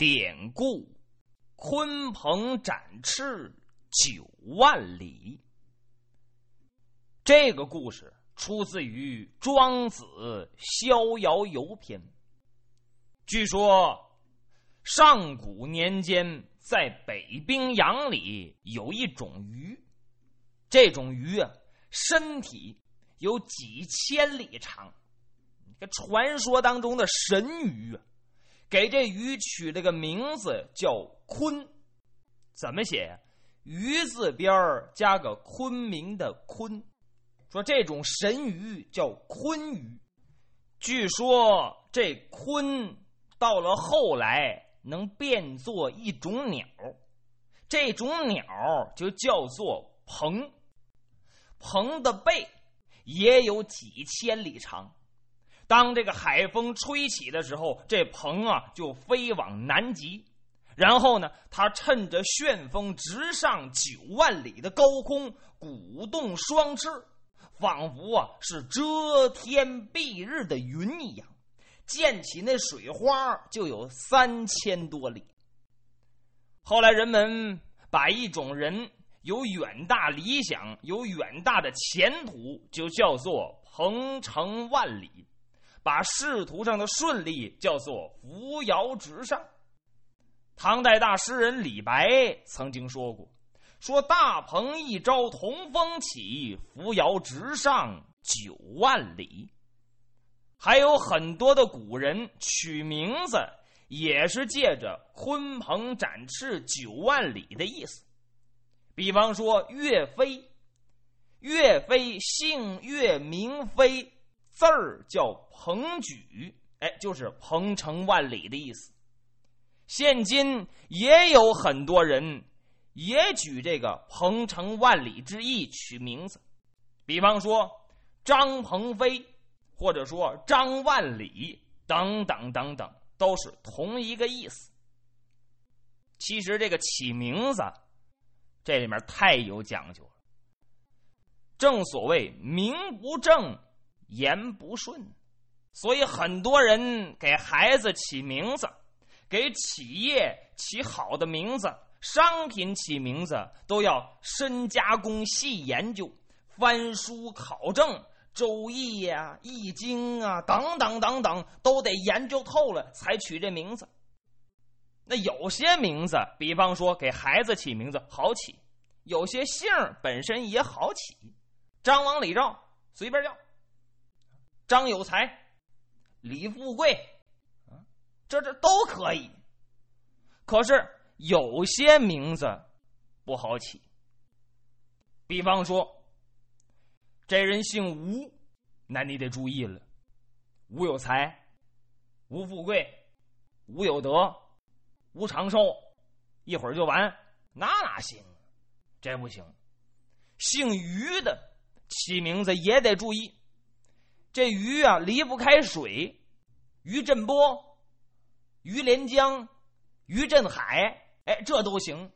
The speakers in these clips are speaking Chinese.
典故：鲲鹏展翅九万里。这个故事出自于《庄子·逍遥游篇》。据说，上古年间，在北冰洋里有一种鱼，这种鱼啊，身体有几千里长。这传说当中的神鱼啊，给这鱼取了个名字叫“鲲”，怎么写？鱼字边加个昆明的“昆”。说这种神鱼叫鲲鱼，据说这鲲到了后来能变作一种鸟，这种鸟就叫做鹏，鹏的背也有几千里长。当这个海风吹起的时候，这鹏啊就飞往南极，然后呢，它趁着旋风直上九万里的高空，鼓动双翅。仿佛啊是遮天蔽日的云一样，溅起那水花就有三千多里。后来人们把一种人有远大理想、有远大的前途，就叫做鹏程万里；把仕途上的顺利叫做扶摇直上。唐代大诗人李白曾经说过。说大鹏一朝同风起，扶摇直上九万里。还有很多的古人取名字，也是借着“鲲鹏展翅九万里”的意思。比方说岳飞，岳飞姓岳名飞，字儿叫鹏举，哎，就是鹏程万里的意思。现今也有很多人。也举这个鹏程万里之意取名字，比方说张鹏飞，或者说张万里等等等等，都是同一个意思。其实这个起名字，这里面太有讲究了。正所谓名不正言不顺，所以很多人给孩子起名字，给企业起好的名字。商品起名字都要深加工、细研究、翻书考证，《周易》呀、《易经》啊等等等等，都得研究透了才取这名字。那有些名字，比方说给孩子起名字好起，有些姓本身也好起，张王李赵随便叫，张有才、李富贵，这这都可以。可是。有些名字不好起，比方说，这人姓吴，那你得注意了。吴有才、吴富贵、吴有德、吴长寿，一会儿就完，那哪行？这不行。姓于的起名字也得注意，这鱼啊离不开水，于振波、于连江、于振海。哎，这都行。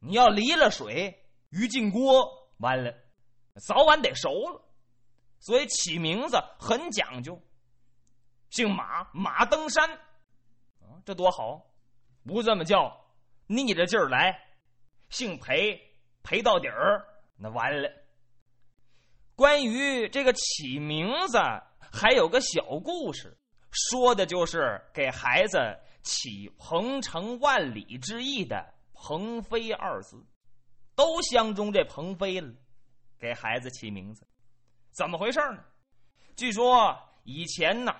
你要离了水，鱼进锅，完了，早晚得熟了。所以起名字很讲究。姓马，马登山，啊，这多好！不这么叫，逆着劲儿来。姓裴，裴到底儿，那完了。关于这个起名字，还有个小故事，说的就是给孩子。起鹏程万里之意的“鹏飞”二字，都相中这鹏飞了，给孩子起名字，怎么回事呢？据说以前呢，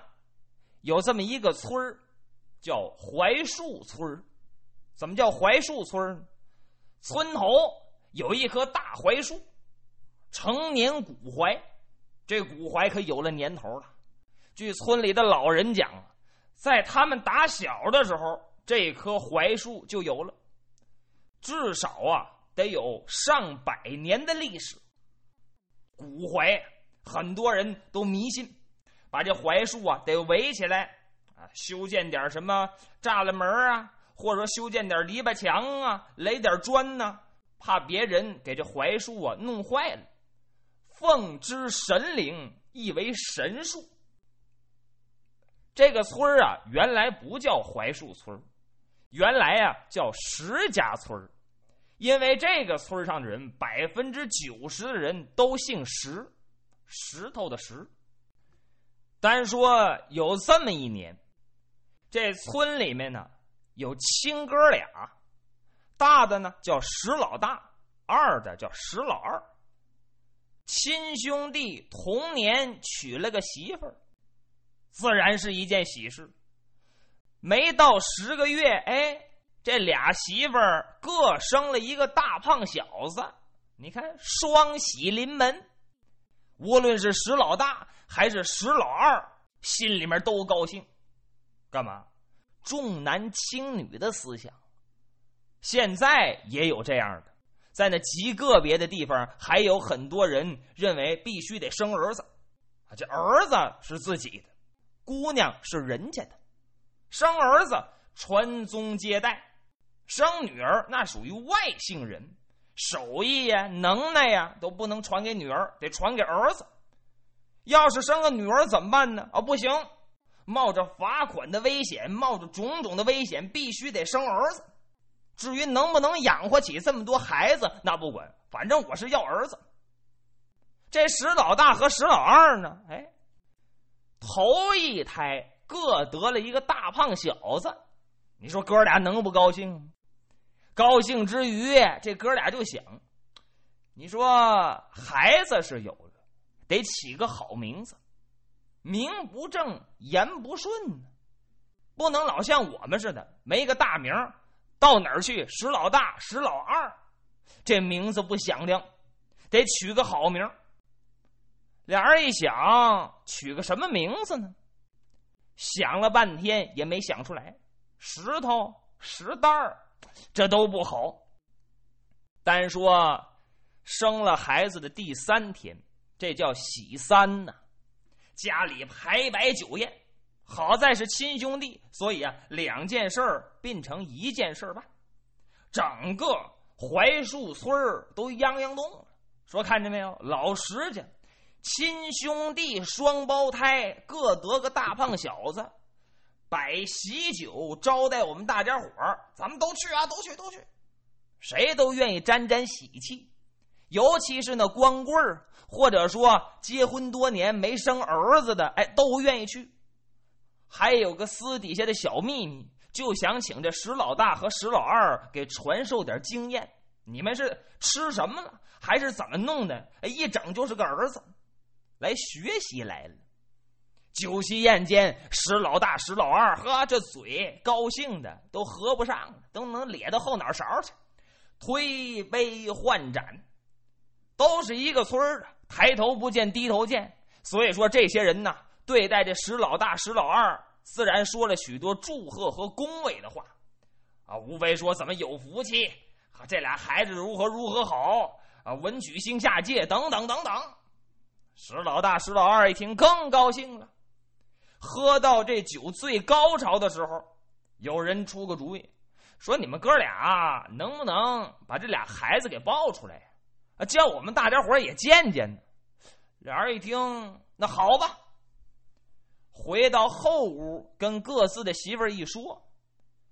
有这么一个村儿，叫槐树村怎么叫槐树村呢？村头有一棵大槐树，成年古槐，这古槐可有了年头了。据村里的老人讲。在他们打小的时候，这棵槐树就有了，至少啊得有上百年的历史。古槐很多人都迷信，把这槐树啊得围起来啊，修建点什么栅栏门啊，或者说修建点篱笆墙啊，垒点砖呢，怕别人给这槐树啊弄坏了。奉之神灵，亦为神树。这个村啊，原来不叫槐树村原来呀叫石家村因为这个村上的人百分之九十的人都姓石，石头的石。单说有这么一年，这村里面呢有亲哥俩，大的呢叫石老大，二的叫石老二。亲兄弟同年娶了个媳妇儿，自然是一件喜事。没到十个月，哎，这俩媳妇儿各生了一个大胖小子，你看双喜临门。无论是石老大还是石老二，心里面都高兴。干嘛？重男轻女的思想，现在也有这样的。在那极个别的地方，还有很多人认为必须得生儿子，啊，这儿子是自己的，姑娘是人家的。生儿子传宗接代，生女儿那属于外姓人，手艺呀、能耐呀都不能传给女儿，得传给儿子。要是生个女儿怎么办呢？啊，不行，冒着罚款的危险，冒着种种的危险，必须得生儿子。至于能不能养活起这么多孩子，那不管，反正我是要儿子。这石老大和石老二呢？哎，头一胎各得了一个大胖小子，你说哥俩能不高兴？高兴之余，这哥俩就想：你说孩子是有了，得起个好名字，名不正言不顺呢，不能老像我们似的没个大名。到哪儿去？石老大、石老二，这名字不响亮，得取个好名。俩人一想，取个什么名字呢？想了半天也没想出来。石头、石蛋儿，这都不好。单说生了孩子的第三天，这叫喜三呐，家里排摆酒宴。好在是亲兄弟，所以啊，两件事儿并成一件事儿办，整个槐树村都泱泱动了。说看见没有，老石家亲兄弟双胞胎各得个大胖小子，摆喜酒招待我们大家伙儿，咱们都去啊，都去都去，谁都愿意沾沾喜气，尤其是那光棍儿，或者说结婚多年没生儿子的，哎，都愿意去。还有个私底下的小秘密，就想请这石老大和石老二给传授点经验。你们是吃什么了，还是怎么弄的？一整就是个儿子，来学习来了。酒席宴间，石老大、石老二呵，这嘴高兴的都合不上了，都能咧到后脑勺去。推杯换盏，都是一个村的，抬头不见低头见。所以说，这些人呢。对待这石老大、石老二，自然说了许多祝贺和恭维的话，啊，无非说怎么有福气，这俩孩子如何如何好，啊，文曲星下界等等等等。石老大、石老二一听更高兴了。喝到这酒最高潮的时候，有人出个主意，说你们哥俩能不能把这俩孩子给抱出来，啊，叫我们大家伙也见见呢？俩人一听，那好吧。回到后屋，跟各自的媳妇儿一说，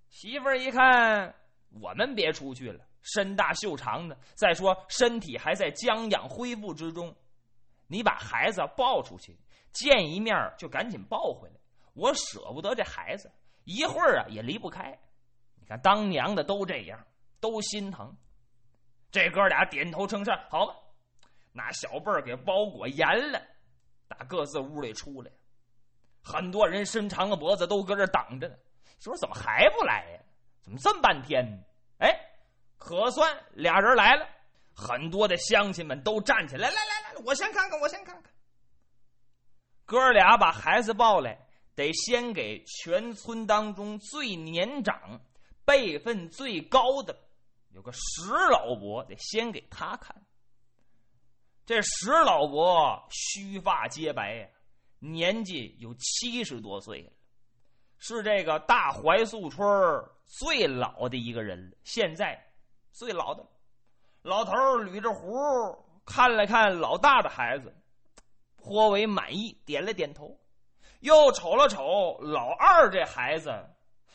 媳妇儿一看，我们别出去了，身大袖长的，再说身体还在将养恢复之中，你把孩子抱出去，见一面就赶紧抱回来，我舍不得这孩子，一会儿啊也离不开。你看当娘的都这样，都心疼。这哥俩点头称善，好吧，拿小被儿给包裹严了，打各自屋里出来。很多人伸长了脖子都搁这挡着呢，说怎么还不来呀？怎么这么半天呢？哎，可算俩人来了，很多的乡亲们都站起来，来来来，我先看看，我先看看。哥俩把孩子抱来，得先给全村当中最年长、辈分最高的，有个石老伯，得先给他看。这石老伯须发皆白呀。年纪有七十多岁了，是这个大槐树村最老的一个人了。现在最老的老头捋着胡，看了看老大的孩子，颇为满意，点了点头。又瞅了瞅老二这孩子，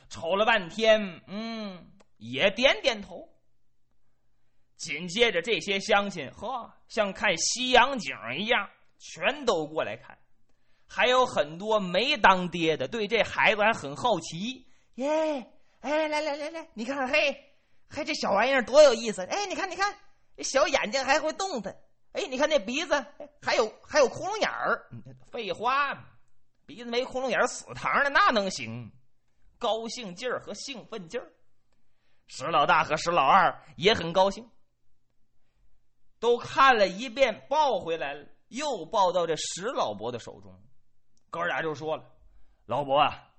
瞅了半天，嗯，也点点头。紧接着，这些乡亲呵，像看西洋景一样，全都过来看。还有很多没当爹的，对这孩子还很好奇。耶，哎，来来来来，你看，嘿，嘿，这小玩意儿多有意思！哎，你看，你看，小眼睛还会动弹。哎，你看那鼻子，还有还有窟窿眼儿。废话，鼻子没窟窿眼儿，死堂的那能行？高兴劲儿和兴奋劲儿，石老大和石老二也很高兴，都看了一遍，抱回来了，又抱到这石老伯的手中。哥俩就说了：“老伯啊，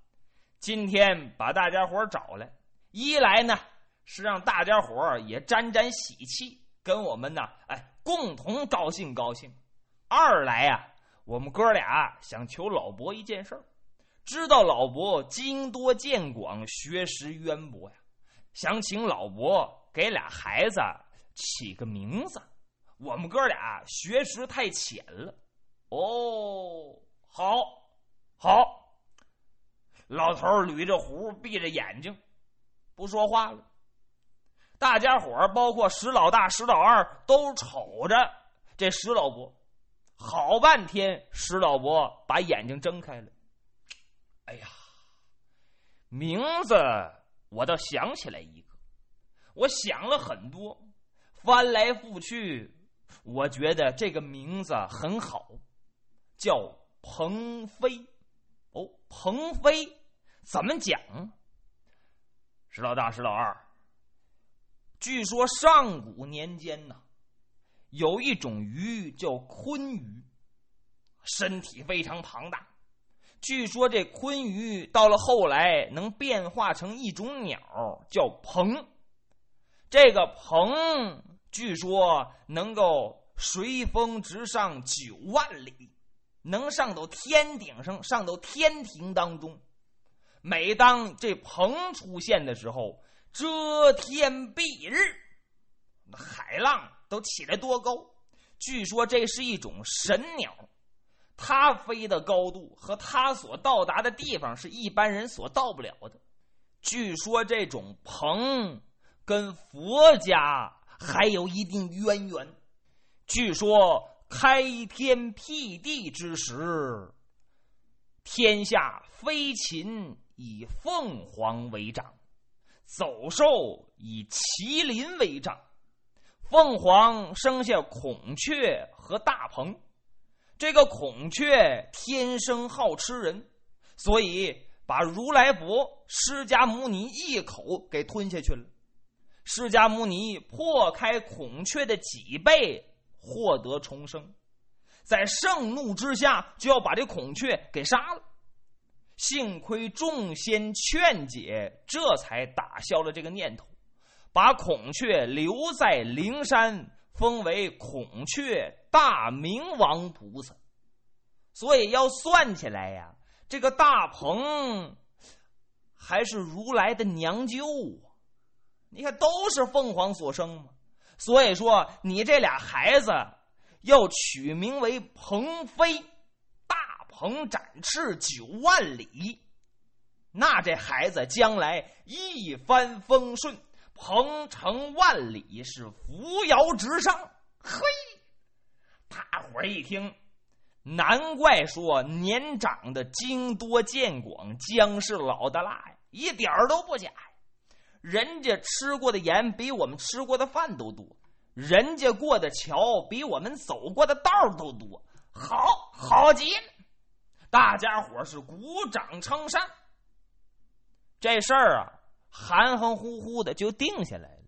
今天把大家伙找来，一来呢是让大家伙也沾沾喜气，跟我们呢，哎，共同高兴高兴；二来呀，我们哥俩想求老伯一件事儿，知道老伯经多见广，学识渊博呀，想请老伯给俩孩子起个名字。我们哥俩学识太浅了。”哦，好。好，老头捋着胡，闭着眼睛，不说话了。大家伙包括石老大、石老二，都瞅着这石老伯，好半天。石老伯把眼睛睁开了。哎呀，名字我倒想起来一个，我想了很多，翻来覆去，我觉得这个名字很好，叫鹏飞。哦，鹏飞怎么讲？石老大、石老二，据说上古年间呢，有一种鱼叫鲲鱼，身体非常庞大。据说这鲲鱼到了后来能变化成一种鸟，叫鹏。这个鹏据说能够随风直上九万里。能上到天顶上，上到天庭当中。每当这鹏出现的时候，遮天蔽日，海浪都起来多高。据说这是一种神鸟，它飞的高度和它所到达的地方是一般人所到不了的。据说这种鹏跟佛家还有一定渊源。据说。开天辟地之时，天下飞禽以凤凰为长，走兽以麒麟为长。凤凰生下孔雀和大鹏，这个孔雀天生好吃人，所以把如来佛释迦牟尼一口给吞下去了。释迦牟尼破开孔雀的脊背。获得重生，在盛怒之下就要把这孔雀给杀了。幸亏众仙劝解，这才打消了这个念头，把孔雀留在灵山，封为孔雀大明王菩萨。所以要算起来呀，这个大鹏还是如来的娘舅啊！你看，都是凤凰所生嘛。所以说，你这俩孩子要取名为鹏飞，大鹏展翅九万里，那这孩子将来一帆风顺，鹏程万里，是扶摇直上。嘿，大伙儿一听，难怪说年长的经多见广，姜是老的辣呀，一点儿都不假。人家吃过的盐比我们吃过的饭都多，人家过的桥比我们走过的道都多，好好极了！大家伙是鼓掌称善。这事儿啊，含含糊糊的就定下来了。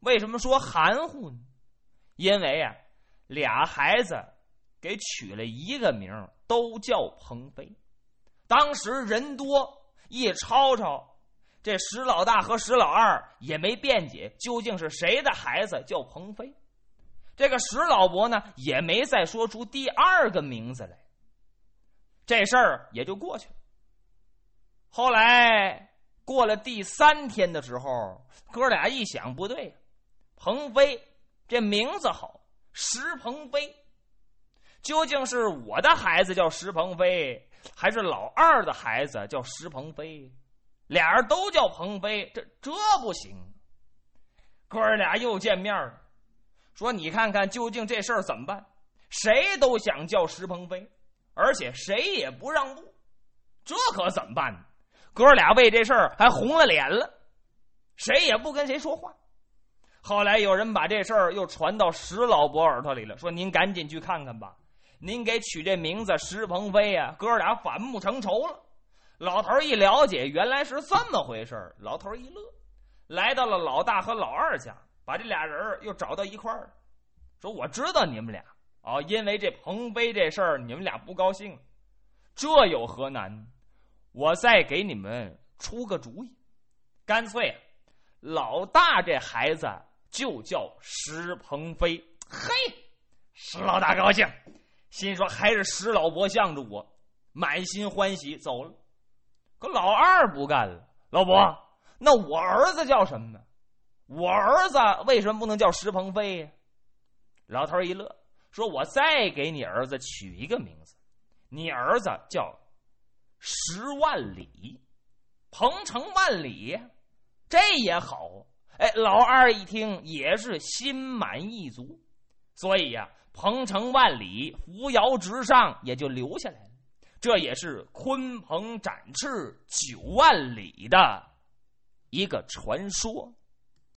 为什么说含糊呢？因为啊，俩孩子给取了一个名都叫鹏飞。当时人多，一吵吵。这石老大和石老二也没辩解，究竟是谁的孩子叫鹏飞？这个石老伯呢，也没再说出第二个名字来。这事儿也就过去了。后来过了第三天的时候，哥俩一想，不对，鹏飞这名字好，石鹏飞，究竟是我的孩子叫石鹏飞，还是老二的孩子叫石鹏飞？俩人都叫鹏飞，这这不行。哥儿俩又见面了，说：“你看看究竟这事儿怎么办？谁都想叫石鹏飞，而且谁也不让步，这可怎么办？”哥俩为这事儿还红了脸了，谁也不跟谁说话。后来有人把这事儿又传到石老伯耳朵里了，说：“您赶紧去看看吧，您给取这名字石鹏飞呀，哥俩反目成仇了。”老头一了解，原来是这么回事老头一乐，来到了老大和老二家，把这俩人又找到一块儿，说：“我知道你们俩啊，因为这鹏飞这事儿，你们俩不高兴，这有何难？我再给你们出个主意，干脆老大这孩子就叫石鹏飞。嘿，石老大高兴，心说还是石老伯向着我，满心欢喜，走了。”可老二不干了，老伯，那我儿子叫什么呢？我儿子为什么不能叫石鹏飞呀？老头一乐，说：“我再给你儿子取一个名字，你儿子叫石万里，鹏程万里，这也好。”哎，老二一听也是心满意足，所以呀，鹏程万里，扶摇直上，也就留下来了。这也是鲲鹏展翅九万里的一个传说。